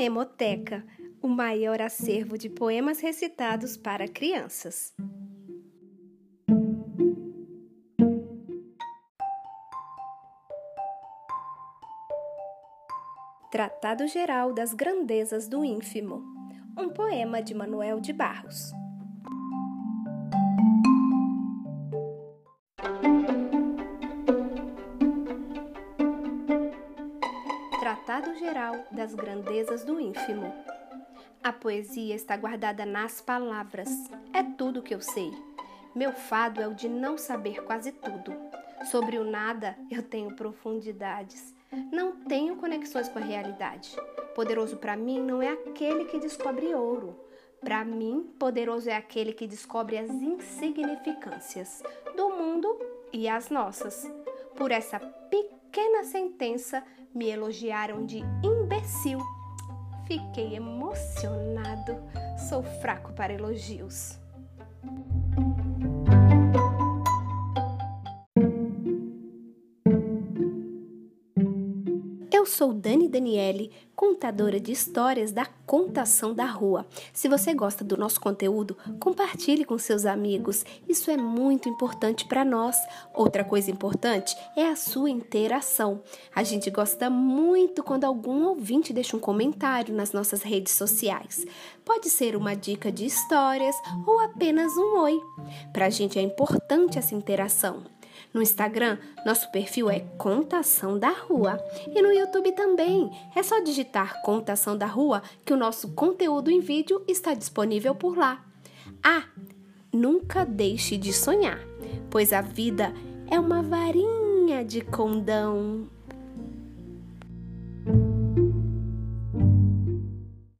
Poemoteca, o maior acervo de poemas recitados para crianças. Tratado Geral das Grandezas do Ínfimo, um poema de Manuel de Barros. Tratado Geral das Grandezas do Ínfimo. A poesia está guardada nas palavras. É tudo que eu sei. Meu fado é o de não saber quase tudo. Sobre o nada eu tenho profundidades. Não tenho conexões com a realidade. Poderoso para mim não é aquele que descobre ouro. Para mim, poderoso é aquele que descobre as insignificâncias do mundo e as nossas. Por essa pequena sentença, me elogiaram de imbecil. Fiquei emocionado. Sou fraco para elogios. Eu sou Dani Daniele, contadora de histórias da Contação da Rua. Se você gosta do nosso conteúdo, compartilhe com seus amigos. Isso é muito importante para nós. Outra coisa importante é a sua interação. A gente gosta muito quando algum ouvinte deixa um comentário nas nossas redes sociais. Pode ser uma dica de histórias ou apenas um oi. Para a gente é importante essa interação. No Instagram, nosso perfil é Contação da Rua. E no YouTube também. É só digitar Contação da Rua que o nosso conteúdo em vídeo está disponível por lá. Ah, nunca deixe de sonhar, pois a vida é uma varinha de condão.